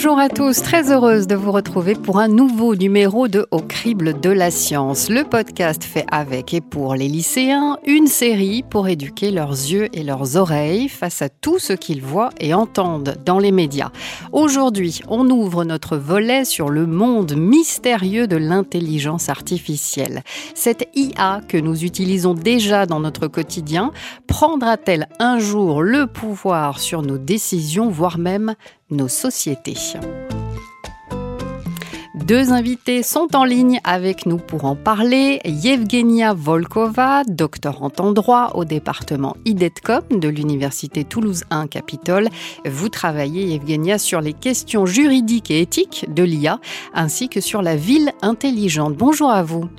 Bonjour à tous, très heureuse de vous retrouver pour un nouveau numéro de Au crible de la science, le podcast fait avec et pour les lycéens, une série pour éduquer leurs yeux et leurs oreilles face à tout ce qu'ils voient et entendent dans les médias. Aujourd'hui, on ouvre notre volet sur le monde mystérieux de l'intelligence artificielle. Cette IA que nous utilisons déjà dans notre quotidien prendra-t-elle un jour le pouvoir sur nos décisions, voire même nos sociétés. Deux invités sont en ligne avec nous pour en parler. Yevgenia Volkova, doctorante en droit au département IDETCOM de l'Université Toulouse 1 Capitole. Vous travaillez, Yevgenia, sur les questions juridiques et éthiques de l'IA ainsi que sur la ville intelligente. Bonjour à vous.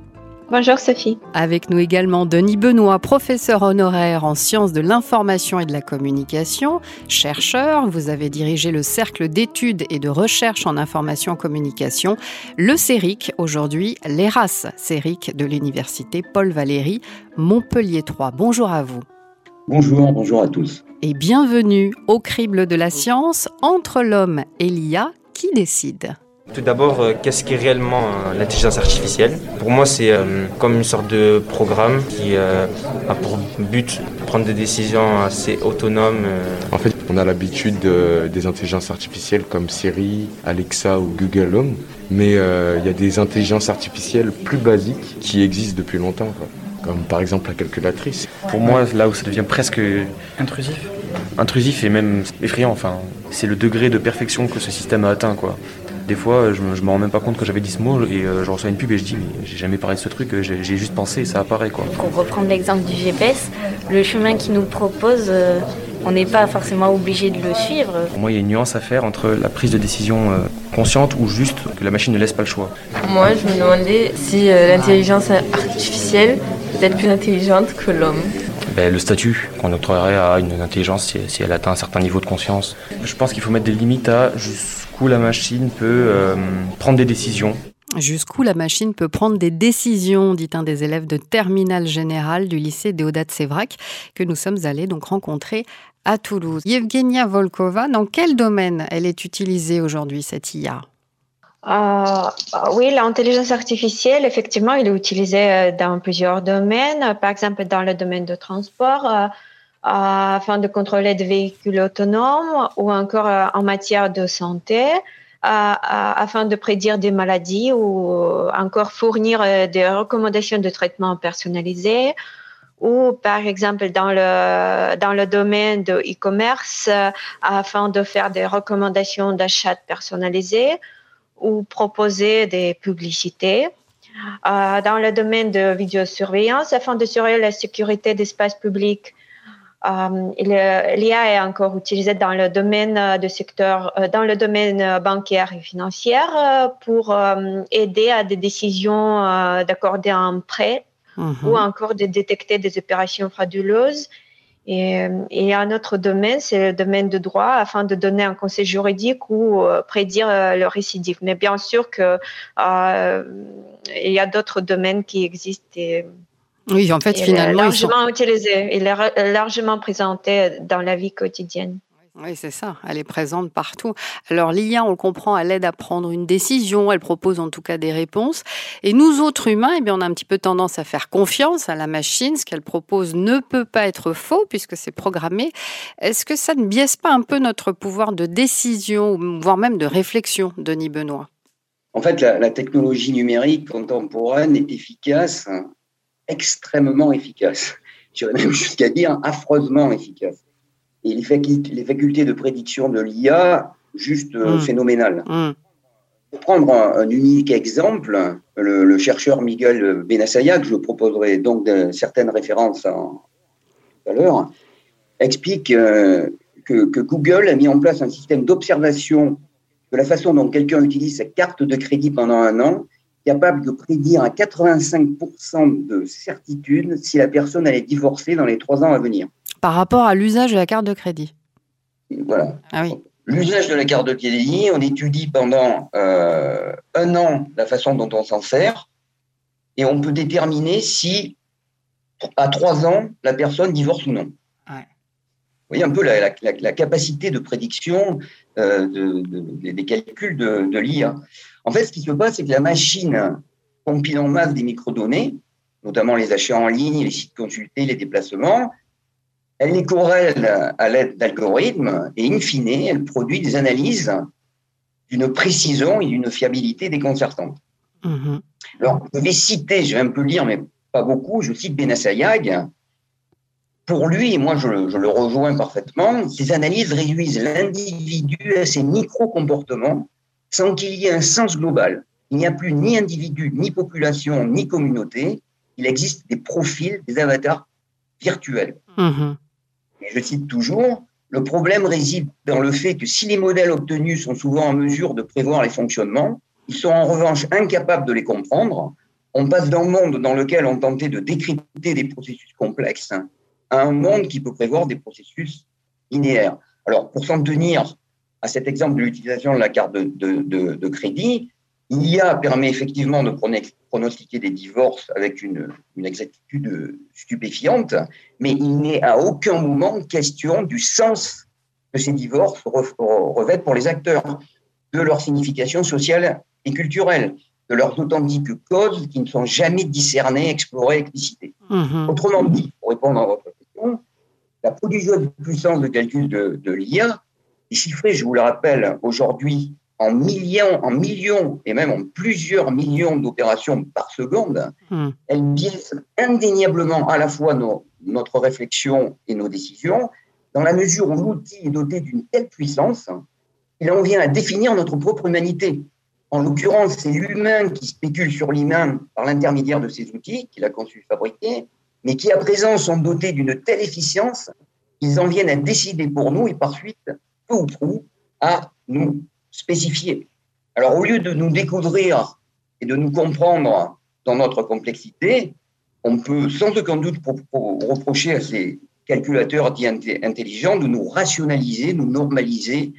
Bonjour Sophie. Avec nous également Denis Benoît, professeur honoraire en sciences de l'information et de la communication, chercheur. Vous avez dirigé le cercle d'études et de recherche en information et communication, le CERIC, aujourd'hui l'ERAS CERIC de l'université Paul Valéry, Montpellier 3. Bonjour à vous. Bonjour, bonjour à tous. Et bienvenue au crible de la science entre l'homme et l'IA qui décide? Tout d'abord, euh, qu'est-ce qu'est réellement euh, l'intelligence artificielle? Pour moi, c'est euh, comme une sorte de programme qui a pour but de prendre des décisions assez autonomes. En fait, on a l'habitude des intelligences artificielles comme Siri, Alexa ou Google Home, mais il y a des intelligences artificielles plus basiques qui existent depuis longtemps, comme par exemple la calculatrice. Pour moi, là où ça devient presque intrusif, intrusif et même effrayant, enfin, c'est le degré de perfection que ce système a atteint, quoi. Des fois, je me, me rends même pas compte que j'avais dit ce mot et euh, je reçois une pub et je dis mais j'ai jamais parlé de ce truc, j'ai juste pensé et ça apparaît quoi. Pour reprendre l'exemple du GPS, le chemin qu'il nous propose, euh, on n'est pas forcément obligé de le suivre. Pour moi, il y a une nuance à faire entre la prise de décision euh, consciente ou juste que la machine ne laisse pas le choix. Moi, je me demandais si l'intelligence artificielle peut être plus intelligente que l'homme. Ben, le statut qu'on octroierait à une intelligence si, si, elle atteint un certain niveau de conscience. Je pense qu'il faut mettre des limites à juste jusqu'où la machine peut euh, prendre des décisions. Jusqu'où la machine peut prendre des décisions, dit un des élèves de terminale générale du lycée Déodat Sévrac, que nous sommes allés donc rencontrer à Toulouse. Yevgenia Volkova, dans quel domaine elle est utilisée aujourd'hui, cette IA euh, oui, l'intelligence artificielle, effectivement, elle est utilisée euh, dans plusieurs domaines. Par exemple, dans le domaine de transport, afin de contrôler des véhicules autonomes ou encore euh, en matière de santé afin de prédire des maladies ou encore fournir euh, des recommandations de traitement personnalisés ou par exemple dans le, dans le domaine de e-commerce euh, afin de faire des recommandations d'achat personnalisés ou proposer des publicités. dans le domaine de vidéosurveillance afin surveiller la sécurité d'espace public euh, L'IA est encore utilisée dans le domaine euh, de secteur, euh, dans le domaine bancaire et financier pour aider à des décisions d'accorder un prêt mhm. ou encore de détecter des opérations frauduleuses. Et, et, un autre domaine, c'est le domaine de droit, afin de donner un conseil juridique ou prédire le récidive. Mais bien sûr qu'il il y a d'autres domaines qui existent. Et, oui, en fait, finalement. largement utilisé, il est largement présenté dans la vie quotidienne. Oui, c'est ça. Elle est présente partout. Alors, l'IA, on le comprend, elle aide à prendre une décision. Elle propose en tout cas des réponses. Et nous autres humains, eh bien, on a un petit peu tendance à faire confiance à la machine. Ce qu'elle propose ne peut pas être faux puisque c'est programmé. Est-ce que ça ne biaise pas un peu notre pouvoir de décision, voire même de réflexion, Denis Benoît? En fait, la, la technologie numérique contemporaine est efficace extrêmement efficace. J'irais même jusqu'à dire affreusement efficace. Et les, facultés, de prédiction de l'IA, juste euh, mmh. phénoménales. Mmh. Pour prendre un, unique exemple, le, chercheur Miguel Benassaya, que je proposerai donc de, certaines références tout à l'heure, explique euh, que, que, Google a mis en place un système d'observation de la façon dont quelqu'un utilise sa carte de crédit pendant un an capable de prédire à 85% de certitude si la personne allait divorcer dans les trois ans à venir. Par rapport à l'usage de la carte de crédit. Voilà. Ah oui. L'usage de la carte de crédit, on étudie pendant euh, un an la façon dont on s'en sert et on peut déterminer si à trois ans la personne divorce ou non. voyez un peu la, capacité de prédiction de, des calculs de, l'IA. En fait, ce qui se passe, c'est que la machine compile en masse des microdonnées, notamment les achats en ligne, les sites consultés, les déplacements. Elle les corrèle à l'aide d'algorithmes et, in fine, elle produit des analyses d'une précision et d'une fiabilité déconcertantes. Mm-hmm. Alors, je vais citer, je vais un peu lire, mais pas beaucoup, je cite Benassayag. Pour lui, et moi je, je le rejoins parfaitement, ces analyses réduisent l'individu à ses micro-comportements sans qu'il y ait un sens global. Il n'y a plus ni individu, ni population, ni communauté. Il existe des profils, des avatars virtuels. Mm-hmm. Et je cite toujours, le problème réside dans le fait que si les modèles obtenus sont souvent en mesure de prévoir les fonctionnements, ils sont en revanche incapables de les comprendre. On passe d'un monde dans lequel on tentait de décrypter des processus complexes à un monde qui peut prévoir des processus linéaires. Alors, pour s'en tenir à cet exemple de l'utilisation de la carte de, de, de crédit, L'IA permet effectivement de pronostiquer des divorces avec une, exactitude stupéfiante, mais il n'est à aucun moment question du sens que ces divorces revêtent pour les acteurs, de leur signification sociale et culturelle, de leurs authentiques causes qui ne sont jamais discernées, explorées, explicitées. Mmh Autrement dit, pour répondre à votre question, la prodigieuse puissance de calcul de, de l'IA est chiffrée, je vous le rappelle, aujourd'hui en millions, en millions et même en plusieurs millions d'opérations par seconde, hmm. elle biaise indéniablement à la fois notre réflexion et nos décisions, dans la mesure où l'outil est doté d'une telle puissance, il en vient à définir notre propre humanité. En l'occurrence, c'est l'humain qui spécule sur l'humain par l'intermédiaire de ces outils qu'il a conçus fabriqués, mais qui à présent sont dotés d'une telle efficience qu'ils en viennent à décider pour nous et par suite, peu ou prou, à nous spécifié. Alors, au lieu de nous découvrir et de nous comprendre dans notre complexité, on peut sans aucun doute reprocher à ces calculateurs dits intelligents de nous rationaliser, nous normaliser,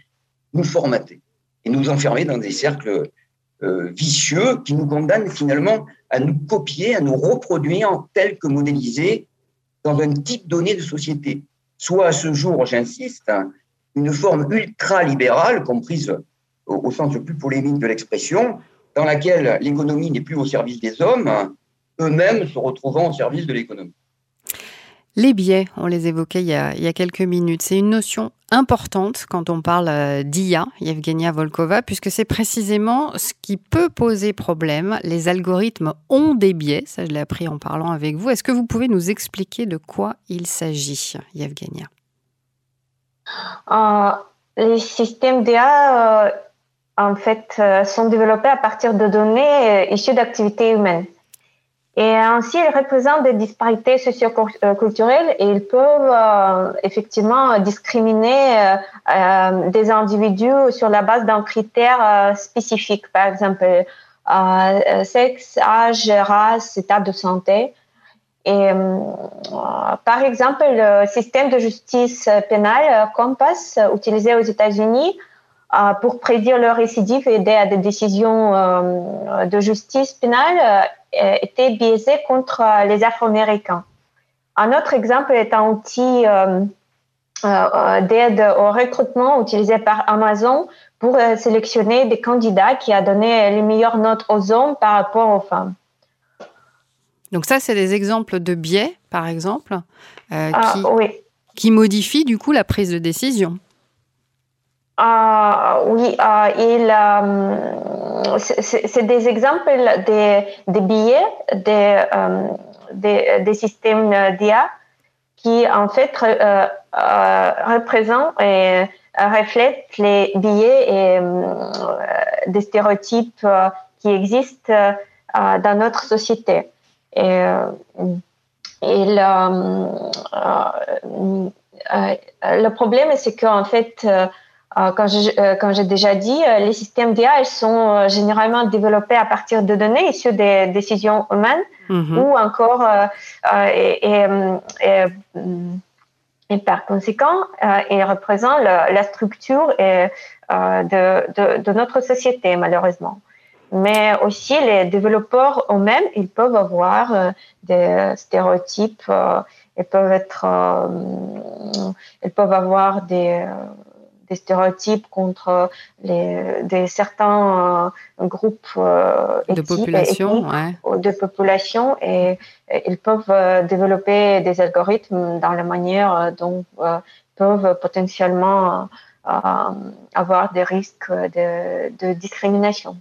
nous formater et nous enfermer dans des cercles euh, vicieux qui nous condamnent finalement à nous copier, à nous reproduire tel que modélisés dans un type donné de société. Soit à ce jour, j'insiste, une forme ultra-libérale comprise au, sens le plus polémique de l'expression, dans laquelle l'économie n'est plus au service des hommes, eux-mêmes se retrouvant au service de l'économie. Les biais, on les évoquait il y a, quelques minutes, c'est une notion importante quand on parle euh, d'IA, Yevgenia Volkova, puisque c'est précisément ce qui peut poser problème. Les algorithmes ont des biais, ça je l'ai appris en parlant avec vous. Est-ce que vous pouvez nous expliquer de quoi il s'agit, Yevgenia? Les systèmes d'IA euh, en fait, euh, sont développés à partir de données euh, issues d'activités humaines. Et ainsi, ils représentent des disparités socioculturelles et ils peuvent euh, effectivement discriminer des individus sur la base d'un critère spécifique, par exemple sexe, âge, race, état de santé. Et par exemple, le système de justice pénale Compass utilisé aux États-Unis euh, pour prédire le récidive et aider à des décisions euh, de justice pénale euh, était biaisé contre les Afro-Américains. Un autre exemple est un outil d'aide au recrutement utilisé par Amazon pour sélectionner des candidats qui a donné les meilleures notes aux hommes par rapport aux femmes. Donc ça, c'est des exemples de biais, par exemple, ah, qui, qui modifient du coup la prise de décision. Uh, oui, uh, il, um, c'est des exemples des, des billets des, um, des, des, systèmes d'IA qui en fait représentent et reflètent les billets et des stéréotypes qui existent dans notre société. Et, et le, le problème, c'est qu'en fait, euh, euh, comme j'ai déjà dit, euh, les systèmes d'IA sont généralement développés à partir de données issues des décisions humaines mhm. ou encore et, et, par conséquent, ils représentent la structure de, de, de, notre société malheureusement. Mais aussi les développeurs eux-mêmes, ils peuvent avoir des stéréotypes, ils peuvent être, ils peuvent avoir des des stéréotypes contre les, des certains euh, groupes euh, de population, de population et, ils peuvent euh, développer des algorithmes dans la manière dont peuvent potentiellement avoir des risques de discrimination.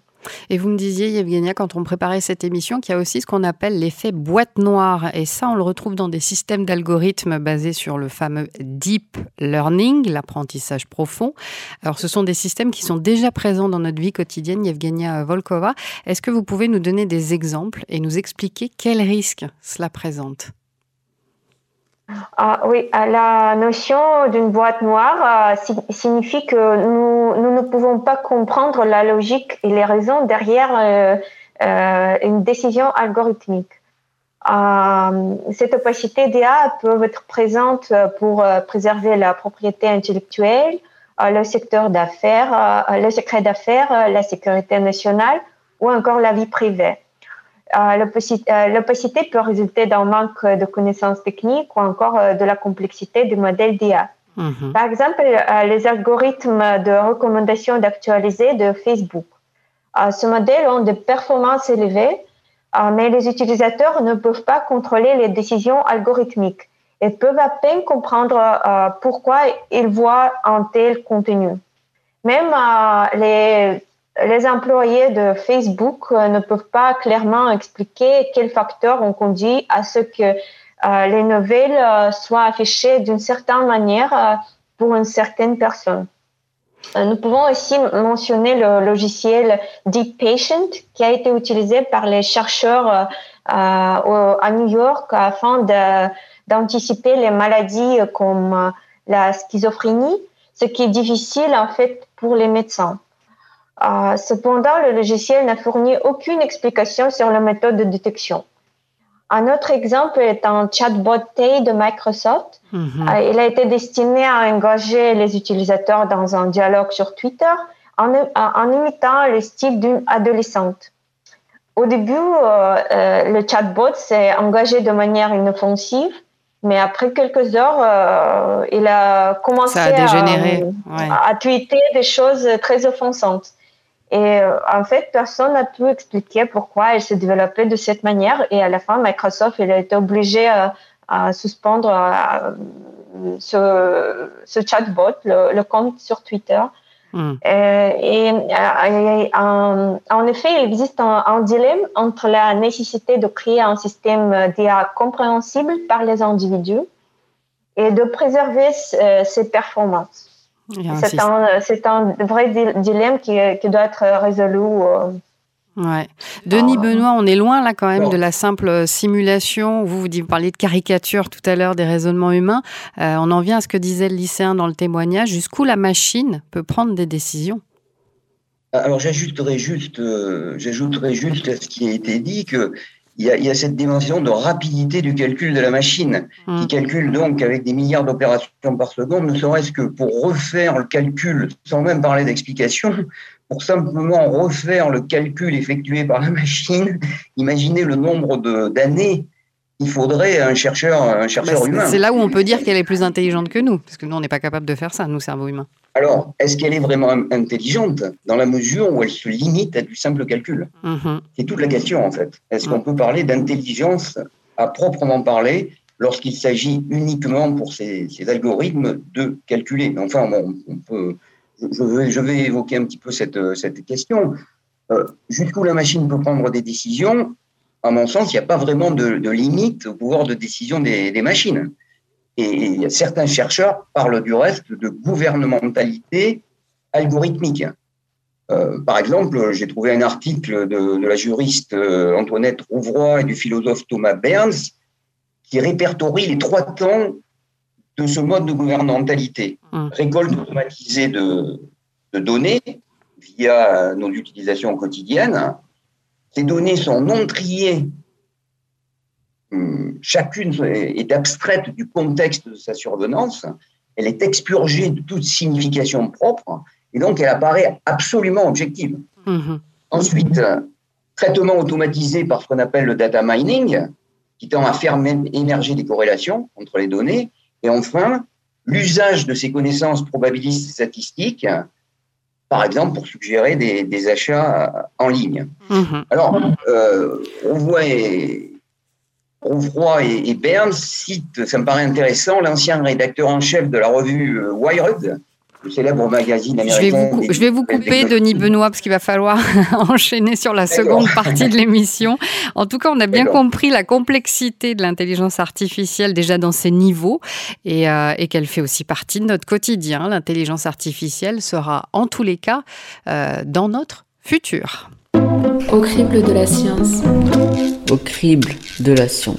Et vous me disiez, Yevgenia, quand on préparait cette émission, qu'il y a aussi ce qu'on appelle l'effet boîte noire. Et ça, on le retrouve dans des systèmes d'algorithmes basés sur le fameux deep learning, l'apprentissage profond. Alors, ce sont des systèmes qui sont déjà présents dans notre vie quotidienne, Yevgenia Volkova. Est-ce que vous pouvez nous donner des exemples et nous expliquer quels risques cela présente? Ah, oui, euh, la notion d'une boîte noire euh, signifie que nous, nous, ne pouvont pas comprendre la logique et les raisons derrière euh, une décision algorithmique. cette opacité d'IA peut être présente pour préserver la propriété intellectuelle, le secteur d'affaires, le secret d'affaires, la sécurité nationale ou encore la vie privée. Euh, euh, l'opacité peut résulter d'un manque de connaissances techniques ou encore euh, de la complexité du modèle d'IA. Mhm. Par exemple, les algorithmes de recommandation d'actualiser de Facebook. ce modèle ont des performances élevées, mais les utilisateurs ne peuvent pas contrôler les décisions algorithmiques et peuvent à peine comprendre pourquoi ils voient un tel contenu. Même les les employés de Facebook euh, ne peuvent pas clairement expliquer quels facteurs ont conduit à ce que euh, les nouvelles euh, soient affichées d'une certaine manière pour une certaine personne. Nous pouvons aussi mentionner le logiciel Deep Patient qui a été utilisé par les chercheurs à New York afin d'anticiper les maladies comme la schizophrénie, ce qui est difficile en fait pour les médecins. Euh, cependant, le logiciel n'a fourni aucune explication sur la méthode de détection. Un autre exemple est un chatbot Tay de Microsoft. Mhm. Euh, il a été destiné à engager les utilisateurs dans un dialogue sur Twitter en, en imitant le style d'une adolescente. Au début, euh, le chatbot s'est engagé de manière inoffensive, mais après quelques heures, il a commencé à, à tweeter des choses très offensantes. Et euh, en fait, personne n'a pu expliquer pourquoi elle s'est développée de cette manière. Et à la fin, Microsoft il a été obligé à, à suspendre euh, ce, ce, chatbot, le, compte sur Twitter. Hmm. Euh, et, en, effet, il existe un, un, dilemme entre la nécessité de créer un système d'IA compréhensible par les individus et de préserver ses performances. C'est un, vrai dilemme qui, doit être résolu. Euh. Ouais. Denis ah. Benoît, on est loin là quand même de la simple simulation. Vous, vous parliez de caricature tout à l'heure des raisonnements humains. Euh, on en vient à ce que disait le lycéen dans le témoignage, jusqu'où la machine peut prendre des décisions? Alors j'ajouterais juste, euh, j'ajouterais juste à ce qui a été dit que il y, a, cette dimension de rapidité du calcul de la machine, qui mm. calcule donc avec des milliards d'opérations par seconde, ne serait-ce que pour refaire le calcul, sans même parler d'explication, pour simplement refaire le calcul effectué par la machine, imaginez le nombre d'années il faudrait un chercheur, un chercheur bah, humain. C'est là où on peut dire qu'elle est plus intelligente que nous, parce que nous, on n'est pas capable de faire ça, nous, cerveau humain. Alors, est-ce qu'elle est vraiment intelligente dans la mesure où elle se limite à du simple calcul? Mm-hmm. C'est toute la question, en fait. Est-ce qu'on peut parler d'intelligence à proprement parler lorsqu'il s'agit uniquement pour ces, algorithmes de calculer? Enfin, on peut, je, vais, je, vais, évoquer un petit peu cette, cette question. Euh, jusqu'où la machine peut prendre des décisions? À mon sens, il n'y a pas vraiment de, limite au pouvoir de décision des, machines. Et certains chercheurs parlent du reste de gouvernementalité algorithmique. Euh, par exemple, j'ai trouvé un article de, la juriste euh, Antoinette Rouvroy et du philosophe Thomas Berns qui répertorie les trois temps de ce mode de gouvernementalité. Hum. Récolte automatisée de, de données via nos utilisations quotidiennes, ces données sont non triées. Chacune est abstraite du contexte de sa survenance. Elle est expurgée de toute signification propre et donc elle apparaît absolument objective. Mhm. Ensuite, traitement automatisé par ce qu'on appelle le data mining, qui tend à faire émerger des corrélations entre les données. Et enfin, l'usage de ces connaissances probabilistes statistiques, par exemple pour suggérer des, achats en ligne. Mhm. Alors, euh, on voit Rouvroy et, et Bern citent, ça me paraît intéressant, l'ancien rédacteur en chef de la revue euh, Wired, le célèbre magazine américain. Je vais vous, couper, Denis Benoît, parce qu'il va falloir enchaîner sur la seconde partie de l'émission. En tout cas, on a bien compris la complexité de l'intelligence artificielle déjà dans ses niveaux et, euh, et qu'elle fait aussi partie de notre quotidien. L'intelligence artificielle sera en tous les cas euh, dans notre futur. Au crible de la science. Au crible de la science.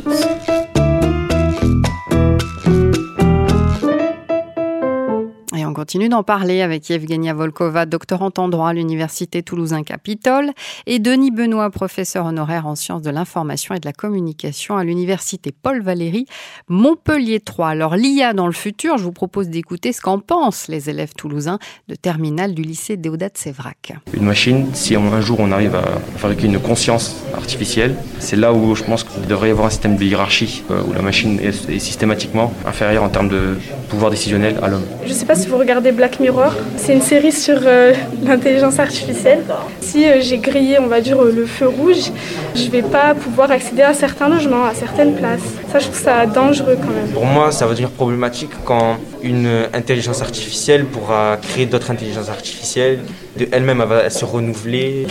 Continue d'en parler avec Evgenia Volkova, doctorante en droit à l'Université Toulousain-Capitole, et Denis Benoît, professeur honoraire en sciences de l'information et de la communication à l'Université Paul Valéry, Montpellier 3. Alors l'IA dans le futur, je vous propose d'écouter ce qu'en pensent les élèves toulousains de terminale du lycée Déodat Sévrac. Une machine, si un jour on arrive à fabriquer une conscience artificielle, c'est là où je pense qu'il devrait y avoir un système de hiérarchie, euh, où la machine est systématiquement inférieure en termes de pouvoir décisionnel à l'homme. Je sais pas si vous regardez Black Mirror. C'est une série sur euh, l'intelligence artificielle. Si euh, j'ai grillé, on va dire, euh, le feu rouge, je vais pas pouvoir accéder à certains logements, à certaines places. Ça, je trouve ça dangereux quand même. Pour moi, ça va devenir problématique quand une intelligence artificielle pourra créer d'autres intelligences artificielles. De elle-même, elle va se renouveler.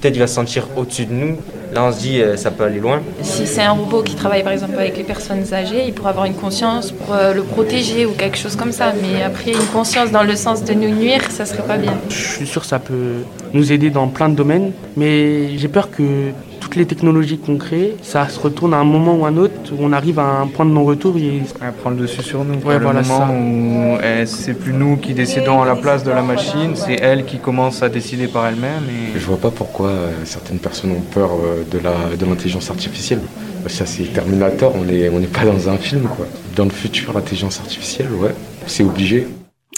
Peut-être il va se sentir au-dessus de nous Là, on se dit, euh, ça peut aller loin. Si c'est un robot qui travaille par exemple avec les personnes âgées, il pourra avoir une conscience pour euh, le protéger ou quelque chose comme ça. Mais après, une conscience dans le sens de nous nuire, ça serait pas bien. Je suis sûr que ça peut nous aider dans plein de domaines, mais j'ai peur que toutes les technologies qu'on crée, ça se retourne à un moment ou un autre où on arrive à un point de non-retour. Et... Elle prend le dessus sur nous. Ouais, voilà, le moment où eh, c'est plus nous qui décidons à la place de la machine, c'est elle qui commence à décider par elle-même. Et... Je vois pas pourquoi euh, certaines personnes ont peur euh, de l'intelligence artificielle. Ça, c'est Terminator, on n'est on pas dans un film. Quoi. Dans le futur, l'intelligence artificielle, ouais, c'est obligé.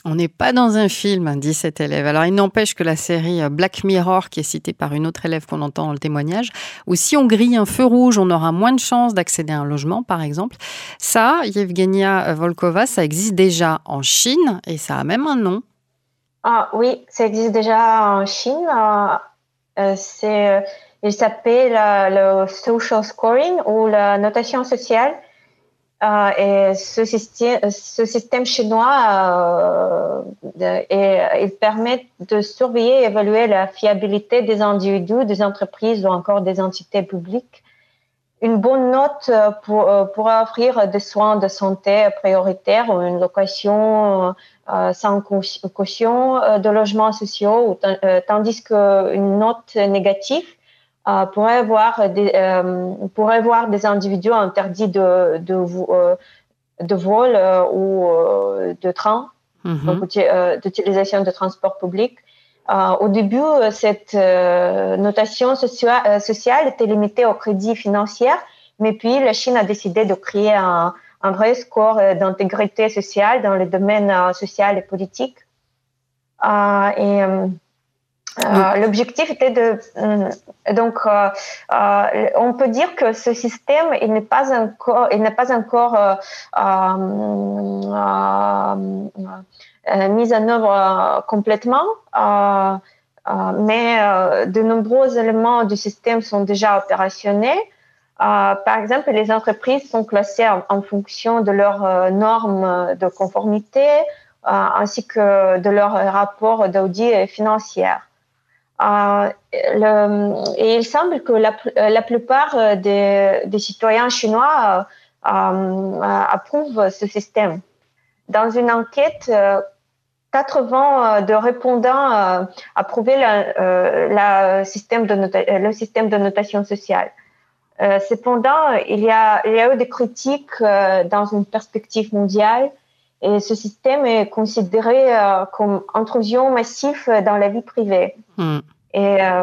On n'est pas dans un film, dit cet élève. Alors, il n'empêche que la série euh, Black Mirror, qui est citée par une autre élève qu'on entend dans le témoignage, où si on grille un feu rouge, on aura moins de chances d'accéder à un logement, par exemple. Ça, Yevgenia Volkova, ça existe déjà en Chine et ça a même un nom. Ah oui, ça existe déjà en Chine. Euh, euh, c'est, il s'appelle le social scoring ou la notation sociale. Euh, et ce système, ce système chinois, euh, il permet de surveiller et évaluer la fiabilité des individus, des entreprises ou encore des entités publiques. Une bonne note euh, pour, offrir des soins de santé prioritaires ou une location sans caution de logements sociaux, tandis qu'une note négative euh, pourrait voir des euh, pourrait voir des individus interdits de de, euh, de vol ou de train, mhm. d'utilisation de transport public. au début, cette notation sociale était limitée au crédit financier, mais puis la Chine a décidé de créer un, un vrai score d'intégrité sociale dans le domaine social et politique. et euh, l'objectif était de euh, donc euh, on peut dire que ce système il n'est pas encore il n'est pas encore mis en œuvre complètement mais de nombreux éléments du système sont déjà opérationnels par exemple, les entreprises sont classées en, fonction de leurs normes de conformité ainsi que de leur rapport d'audit financier. Euh, et il semble que la, plupart euh, des, citoyens chinois euh, approuvent ce système. Dans une enquête, 80 de répondants approuvaient le système de notation sociale. cependant, il y a eu des critiques dans une perspective mondiale et ce système est considéré euh, comme intrusion massive dans la vie privée. Hmm. Et euh,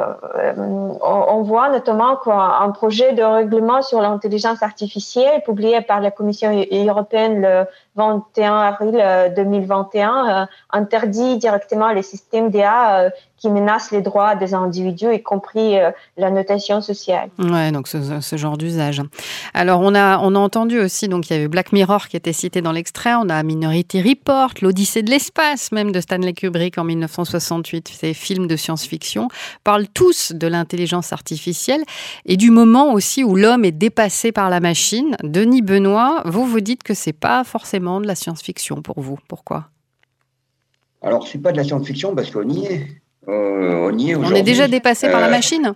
on, voit notamment qu'un projet de règlement sur l'intelligence artificielle publié par la Commission européenne le 21 avril 2021 interdit directement les systèmes d'IA qui menacent les droits des individus, y compris la notation sociale. Ouais, donc ce, genre d'usage. Alors on a, on a entendu aussi, donc il y avait Black Mirror qui était cité dans l'extrait, on a Minority Report, l'Odyssée de l'espace même de Stanley Kubrick en 1968, ces films de science-fiction, parlent tous de l'intelligence artificielle et du moment aussi où l'homme est dépassé par la machine. Denis Benoît, vous vous dites que c'est pas forcément de la science-fiction pour vous. Pourquoi? Alors c'est pas de la science-fiction parce qu'on y est. Euh, on y est On est déjà dépassé par la euh, machine?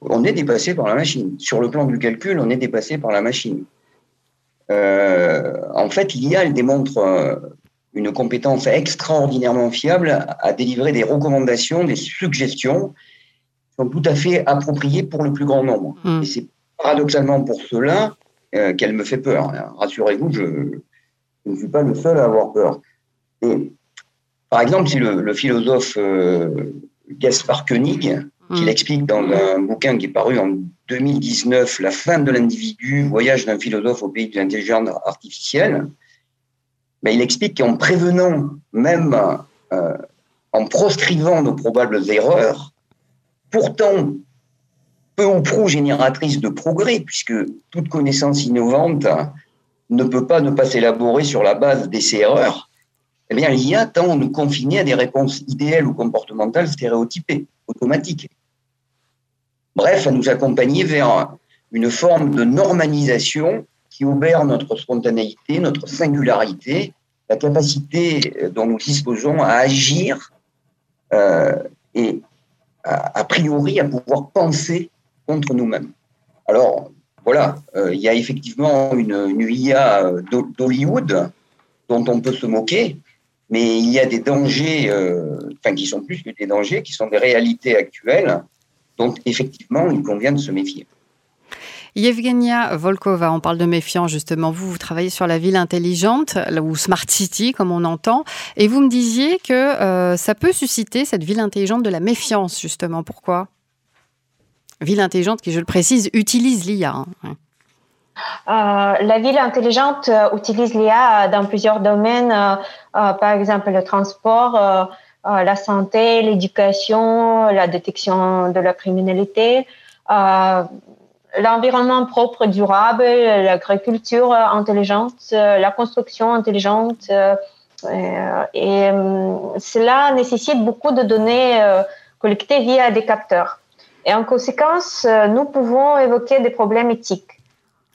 On est dépassé par la machine. Sur le plan du calcul, on est dépassé par la machine. Euh, en fait, l'IA, elle démontre une compétence extraordinairement fiable à délivrer des recommandations, des suggestions sont tout à fait appropriées pour le plus grand nombre. Hmm. Et c'est paradoxalement pour cela qu'elle me fait peur. Rassurez-vous, je, ne suis pas le seul à avoir peur. par exemple, c'est le, philosophe euh, Gaspar Koenig qui hmm. l'explique dans un bouquin qui est paru en 2019, La fin de l'individu, voyage d'un philosophe au pays de l'intelligence artificielle. Mais il explique qu'en prévenant, même euh, en proscrivant nos probables erreurs, pourtant peu ou prou génératrice de progrès, puisque toute connaissance innovante ne peut pas ne pas s'élaborer sur la base d'essais-erreurs, eh bien, l'IA tend à nous confiner à des réponses idéales ou comportementales stéréotypées, automatiques. Bref, à nous accompagner vers une forme de normalisation qui obère notre spontanéité, notre singularité, la capacité dont nous disposons à agir euh, et a priori à pouvoir penser contre nous-mêmes. Alors, voilà, euh, il y a effectivement une, IA d'Hollywood dont on peut se moquer, mais il y a des dangers, euh, enfin qui sont plus que des dangers, qui sont des réalités actuelles, dont effectivement il convient de se méfier. Yevgenia Volkova, on parle de méfiance justement. Vous, vous travaillez sur la ville intelligente ou Smart City, comme on entend, et vous me disiez que euh, ça peut susciter cette ville intelligente de la méfiance justement. Pourquoi? Ville intelligente qui, je le précise, utilise l'IA. Hein. Euh, la ville intelligente euh, utilise l'IA dans plusieurs domaines, par exemple le transport, la santé, l'éducation, la détection de la criminalité l'environnement propre durable, l'agriculture intelligente, la construction intelligente. Euh, et euh, cela nécessite beaucoup de données euh, collectées via des capteurs. Et en conséquence, nous pouvons évoquer des problèmes éthiques.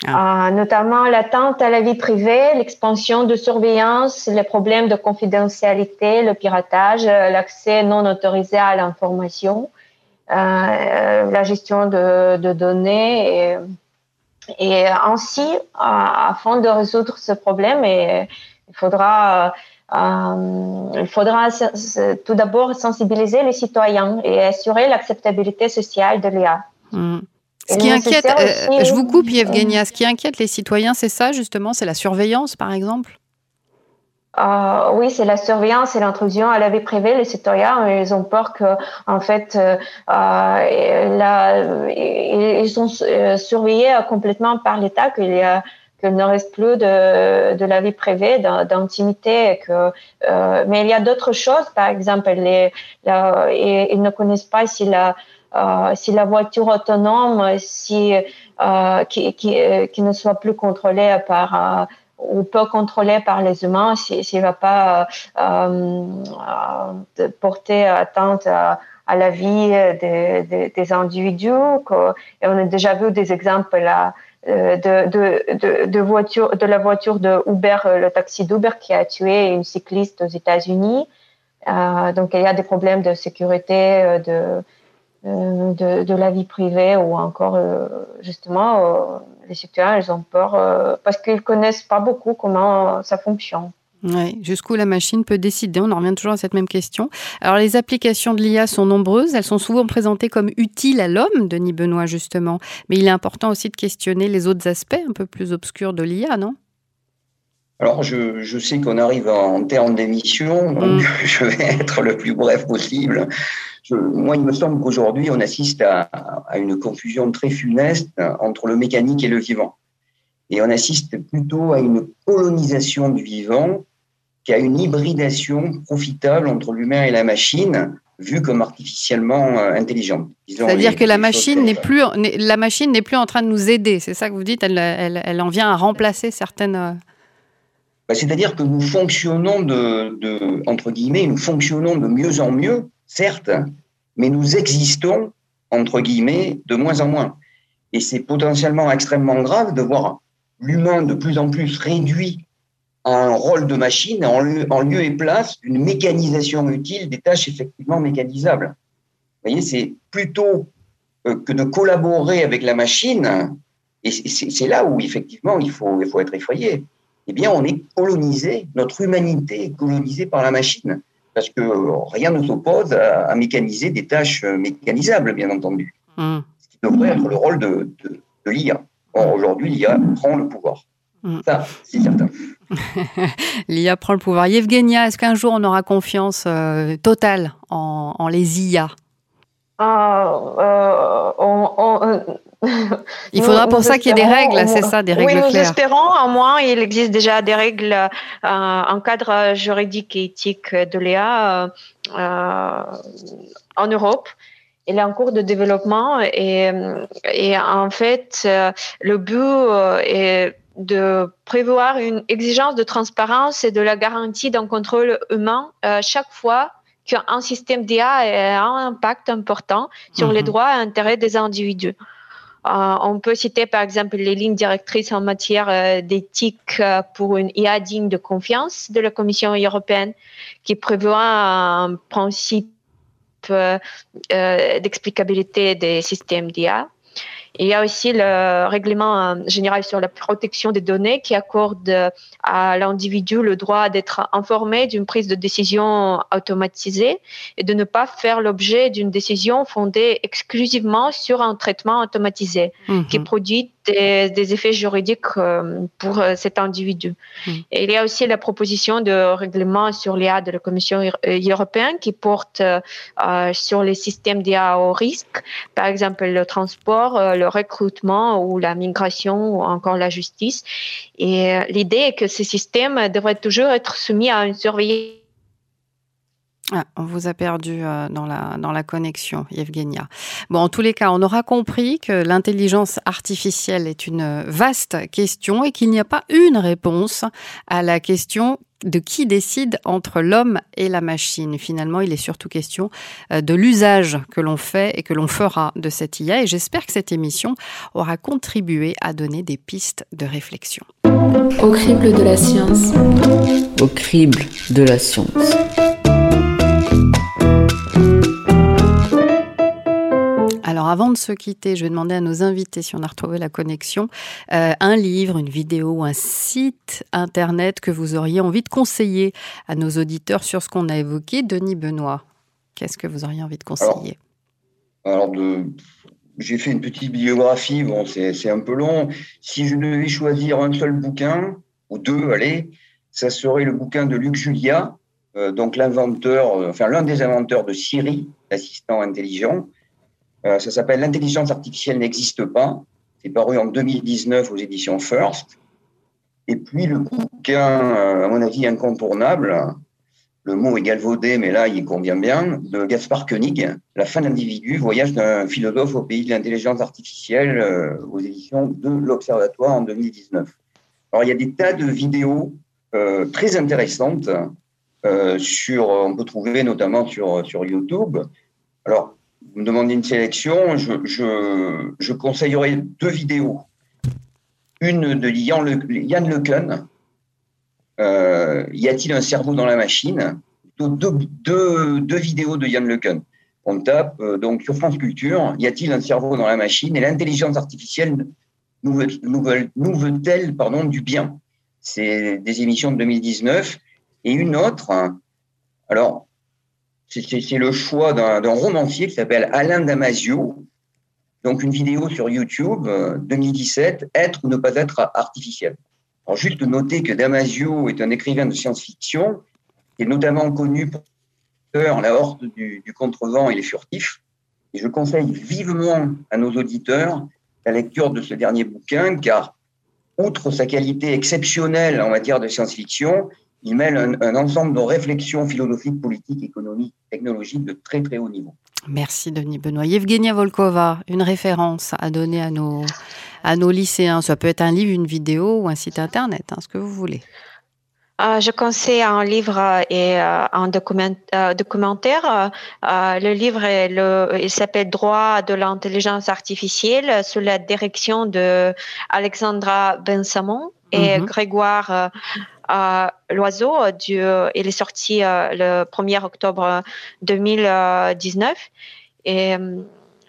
Ah. notamment l'atteinte à la vie privée, l'expansion de surveillance, les problèmes de confidentialité, le piratage, l'accès non autorisé à l'information, euh, la gestion de, données. Et, et ainsi, afin de résoudre ce problème, et, il faudra euh, il faudra tout d'abord sensibiliser les citoyens et assurer l'acceptabilité sociale de l'IA. Hmm. Ce qui inquiète, euh, je vous coupe Yevgenia, ce qui inquiète les citoyens, c'est ça justement, c'est la surveillance par exemple? Euh, oui, c'est la surveillance et l'intrusion à la vie privée. Les citoyens, ils ont peur que, en fait, euh, ils sont euh, surveillés complètement par l'État, qu'il y a qu'il ne reste plus de, de la vie privée, d'intimité. Que, euh, mais il y a d'autres choses, par exemple, les, ils ne connaissent pas si la, euh, si la voiture autonome, si euh, qui, qui, qui, ne soit plus contrôlée par ou peu contrôlé par les humains s'il ne va pas euh, euh, porter atteinte à, la vie des, des, individus. Et on a déjà vu des exemples là, euh, de, de, de, voiture, de la voiture de Uber, le taxi d'Uber qui a tué une cycliste aux États-Unis. donc il y a des problèmes de sécurité, de, de, de, la vie privée ou encore justement les citoyens, ils ont peur euh, parce qu'ils connaissent pas beaucoup comment ça fonctionne. Oui, jusqu'où la machine peut décider. On en revient toujours à cette même question. Alors, les applications de l'IA sont nombreuses. Elles sont souvent présentées comme utiles à l'homme, Denis Benoît, justement. Mais il est important aussi de questionner les autres aspects un peu plus obscurs de l'IA, non? Alors, je, je sais qu'on arrive en termes d'émission, donc mm. je vais être le plus bref possible. Je, moi, il me semble qu'aujourd'hui, on assiste à, à, une confusion très funeste entre le mécanique et le vivant. Et on assiste plutôt à une colonisation du vivant qu'à une hybridation profitable entre l'humain et la machine, vue comme artificiellement euh, intelligente. C'est-à-dire que la machine n'est plus la machine n'est plus en train de nous aider. C'est ça que vous dites. Elle, elle, en vient à remplacer certaines. Euh, bah, c'est-à-dire que nous fonctionnons de, entre guillemets, nous fonctionnons de mieux en mieux, certes, mais nous existons entre guillemets de moins en moins. Et c'est potentiellement extrêmement grave de voir l'humain de plus en plus réduit un rôle de machine en lieu, en lieu et place d'une mécanisation utile des tâches effectivement mécanisables. Vous voyez, c'est plutôt euh, que de collaborer avec la machine, et c'est là où effectivement il faut, il faut être effrayé. Eh bien, on est colonisé, notre humanité est colonisée par la machine, parce que rien ne s'oppose à, mécaniser des tâches mécanisables, bien entendu. Mmh. Ce qui devrait être le rôle de, de, de l'IA. Or, aujourd'hui, l'IA prend le pouvoir. Mm. Ça, c'est certain. L'IA prend le pouvoir. Yevgenia, est-ce qu'un jour on aura confiance euh, totale en, les IA ah, euh, euh, Il faudra pour ça qu'il y ait des règles, c'est ça, des règles oui, nous espérons. À moins, il existe déjà des règles, un cadre juridique et éthique de l'IA en Europe. Il est en cours de développement et, et en fait, le but est de prévoir une exigence de transparence et de la garantie d'un contrôle humain euh, chaque fois qu'un système d'IA a un impact important sur les mhm. droits et intérêts des individus. Euh, on peut citer par exemple les lignes directrices en matière euh, d'éthique pour une IA digne de confiance de la Commission européenne qui prévoit un principe d'explicabilité des systèmes d'IA il y a aussi le règlement euh, général sur la protection des données qui accorde euh, à l'individu le droit d'être informé d'une prise de décision automatisée et de ne pas faire l'objet d'une décision fondée exclusivement sur un traitement automatisé qui mhm. produit des, effets juridiques euh, pour cet individu. Et il y a aussi la proposition de règlement sur l'IA de la Commission européenne qui porte sur les systèmes d'IA au risque, par exemple le transport, le recrutement ou la migration ou encore la justice. Et l'idée est que ces systèmes devraient toujours être soumis à une surveillance ah, on vous a perdu euh, dans, la, dans la connexion, Yevgenia. Bon, en tous les cas, on aura compris que l'intelligence artificielle est une vaste question et qu'il n'y a pas une réponse à la question de qui décide entre l'homme et la machine. Finalement, il est surtout question euh, de l'usage que l'on fait et que l'on fera de cette IA. Et j'espère que cette émission aura contribué à donner des pistes de réflexion. Au crible de la science. Au crible de la science. Avant de se quitter, je vais demander à nos invités si on a retrouvé la connexion, euh, un livre, une vidéo, un site internet que vous auriez envie de conseiller à nos auditeurs sur ce qu'on a évoqué. Denis Benoît, qu'est-ce que vous auriez envie de conseiller? Alors, j'ai fait une petite biographie, bon, c'est un peu long. Si je devais choisir un seul bouquin, ou deux, allez, ça serait le bouquin de Luc Julia, euh, donc l'inventeur, euh, enfin l'un des inventeurs de Siri, l'assistant intelligent. Euh, ça s'appelle L'intelligence artificielle n'existe pas. C'est paru en 2019 aux éditions First. Et puis le bouquin, euh, à mon avis, incontournable, le mot est galvaudé, mais là, il convient bien, de Gaspard Koenig, La fin de l'individu, voyage d'un philosophe au pays de l'intelligence artificielle, euh, aux éditions de l'Observatoire en 2019. Alors, il y a des tas de vidéos très intéressantes sur, on peut trouver notamment sur, sur YouTube. Alors, vous me demandez une sélection, je, je, je conseillerais deux vidéos. Une de Yann, Le, euh, Y a-t-il un cerveau dans la machine? Deux, deux, deux, vidéos de Yann LeCun. On tape euh, donc sur France Culture, Y a-t-il un cerveau dans la machine? Et l'intelligence artificielle nous veut-elle pardon, du bien? C'est des émissions de 2019. Et une autre, alors c'est le choix d'un romancier qui s'appelle Alain Damasio. Donc, une vidéo sur YouTube, 2017, euh, Être ou ne pas être artificiel. Alors, juste noter que Damasio est un écrivain de science-fiction, qui est notamment connu pour La Horte du, du Contrevent et les Furtifs. Et je conseille vivement à nos auditeurs la lecture de ce dernier bouquin, car outre sa qualité exceptionnelle en matière de science-fiction, il mêle un, ensemble de réflexions philosophiques, politiques, économiques, technologiques de très très haut niveau. Merci Denis Benoît. Yevgenia Volkova, une référence à donner à nos, à nos lycéens. Ça peut être un livre, une vidéo ou un site internet, hein, ce que vous voulez. Euh, je conseille un livre et euh, un document, euh, documentaire. le livre, le, il s'appelle Droit de l'intelligence artificielle sous la direction de Alexandra Bensamon et mhm. Grégoire Loiseau. Du, il est sorti le 1er octobre 2019. Et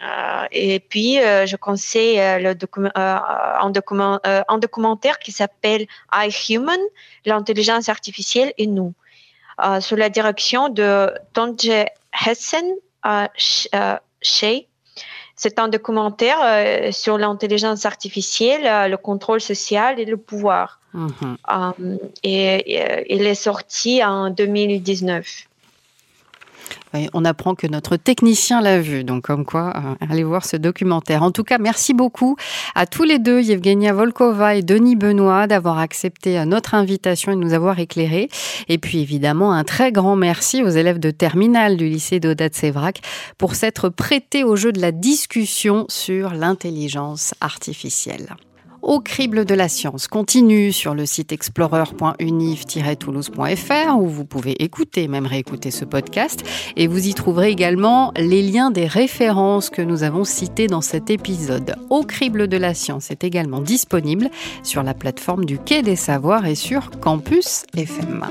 euh, et puis, euh, je conseille euh, le un, document, un documentaire qui s'appelle I Human, l'intelligence artificielle et nous, sous la direction de Tonje Hessen Shea. C'est un documentaire sur l'intelligence artificielle, le contrôle social et le pouvoir. Mm-hmm. et, il est sorti en 2019 on apprend que notre technicien l'a vu, donc comme quoi, euh, allez voir ce documentaire. En tout cas, merci beaucoup à tous les deux, Yevgenia Volkova et Denis Benoît, d'avoir accepté notre invitation et de nous avoir éclairés. Et puis évidemment, un très grand merci aux élèves de terminale du lycée d'Audat-Sévrac pour s'être prêtés au jeu de la discussion sur l'intelligence artificielle au crible de la science continue sur le site explorer.unif-toulouse.fr où vous pouvez écouter, même réécouter ce podcast. Et vous y trouverez également les liens des références que nous avons citées dans cet épisode. Au crible de la science est également disponible sur la plateforme du Quai des Savoirs et sur Campus FM.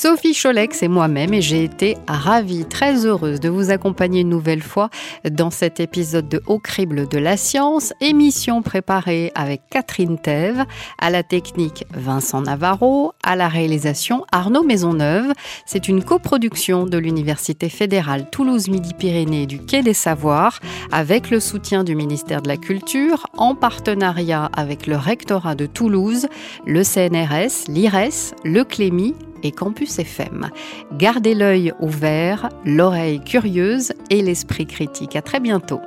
Sophie Cholex et moi-même et j'ai été ravie, très heureuse de vous accompagner une nouvelle fois dans cet épisode de Au crible de la science, émission préparée avec Catherine Thève, à la technique Vincent Navarro, à la réalisation Arnaud Maisonneuve. C'est une coproduction de l'Université fédérale Toulouse-Midi-Pyrénées du Quai des Savoirs avec le soutien du ministère de la Culture en partenariat avec le rectorat de Toulouse, le CNRS, l'IRES, le Clémy, et Campus FM. Gardez l'œil ouvert, l'oreille curieuse et l'esprit critique. À très bientôt.